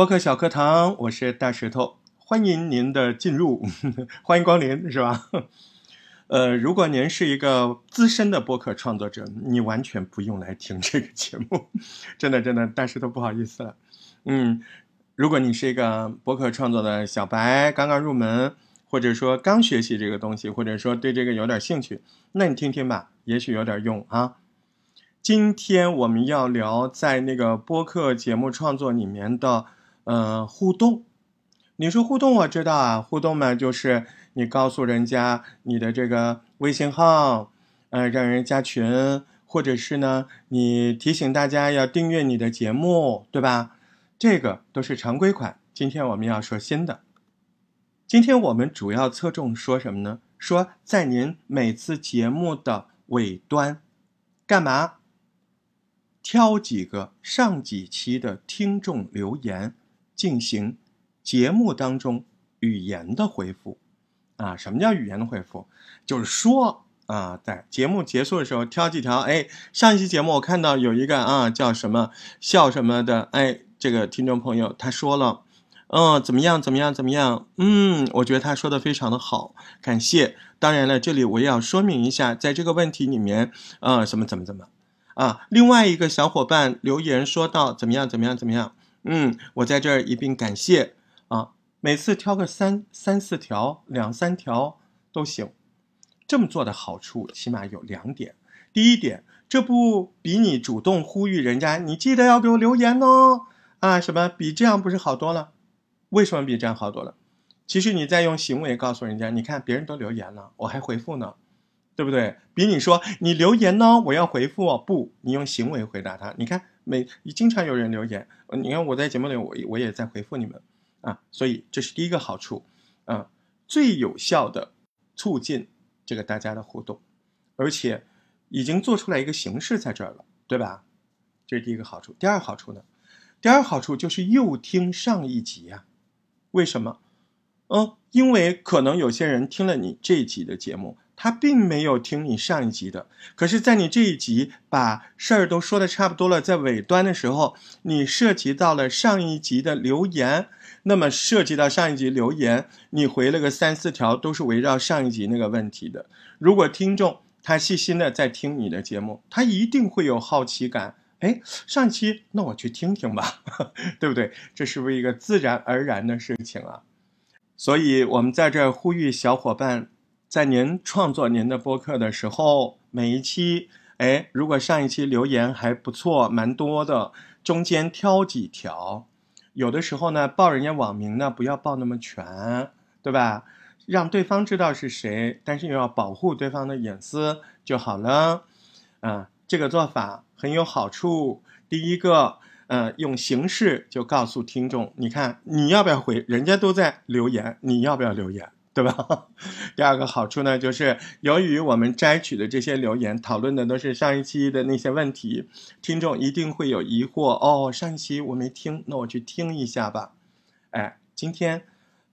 播客小课堂，我是大石头，欢迎您的进入，欢迎光临，是吧？呃，如果您是一个资深的播客创作者，你完全不用来听这个节目，真的真的，大石头不好意思了。嗯，如果你是一个播客创作的小白，刚刚入门，或者说刚学习这个东西，或者说对这个有点兴趣，那你听听吧，也许有点用啊。今天我们要聊在那个播客节目创作里面的。嗯，互动，你说互动，我知道啊，互动嘛，就是你告诉人家你的这个微信号，呃，让人加群，或者是呢，你提醒大家要订阅你的节目，对吧？这个都是常规款。今天我们要说新的，今天我们主要侧重说什么呢？说在您每次节目的尾端，干嘛？挑几个上几期的听众留言。进行节目当中语言的回复啊？什么叫语言的回复？就是说啊，在节目结束的时候挑几条。哎，上一期节目我看到有一个啊叫什么笑什么的，哎，这个听众朋友他说了，嗯，怎么样怎么样怎么样？嗯，我觉得他说的非常的好，感谢。当然了，这里我也要说明一下，在这个问题里面，呃，什么怎么怎么啊？另外一个小伙伴留言说到怎么样怎么样怎么样？嗯，我在这儿一并感谢啊！每次挑个三三四条、两三条都行。这么做的好处起码有两点：第一点，这不比你主动呼吁人家，你记得要给我留言哦啊？什么比这样不是好多了？为什么比这样好多了？其实你在用行为告诉人家，你看别人都留言了，我还回复呢，对不对？比你说你留言呢，我要回复哦，不，你用行为回答他，你看。每经常有人留言，你看我在节目里，我我也在回复你们啊，所以这是第一个好处，啊，最有效的促进这个大家的互动，而且已经做出来一个形式在这儿了，对吧？这是第一个好处。第二好处呢？第二好处就是又听上一集呀？为什么？嗯，因为可能有些人听了你这一集的节目。他并没有听你上一集的，可是，在你这一集把事儿都说的差不多了，在尾端的时候，你涉及到了上一集的留言，那么涉及到上一集留言，你回了个三四条，都是围绕上一集那个问题的。如果听众他细心的在听你的节目，他一定会有好奇感，哎，上期那我去听听吧，对不对？这是不是一个自然而然的事情啊？所以我们在这儿呼吁小伙伴。在您创作您的播客的时候，每一期，哎，如果上一期留言还不错，蛮多的，中间挑几条，有的时候呢，报人家网名呢，不要报那么全，对吧？让对方知道是谁，但是又要保护对方的隐私就好了。啊，这个做法很有好处。第一个，呃，用形式就告诉听众，你看你要不要回？人家都在留言，你要不要留言？对吧？第二个好处呢，就是由于我们摘取的这些留言讨论的都是上一期的那些问题，听众一定会有疑惑哦。上一期我没听，那我去听一下吧。哎，今天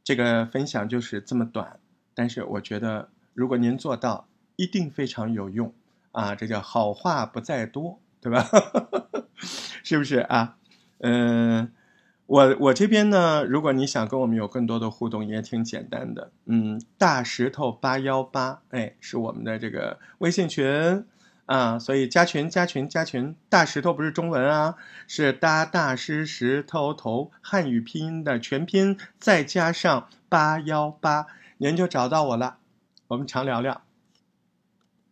这个分享就是这么短，但是我觉得如果您做到，一定非常有用啊。这叫好话不在多，对吧？是不是啊？嗯。我我这边呢，如果你想跟我们有更多的互动，也挺简单的。嗯，大石头八幺八，哎，是我们的这个微信群啊，所以加群加群加群。大石头不是中文啊，是大大师石头头汉语拼音的全拼，再加上八幺八，您就找到我了，我们常聊聊。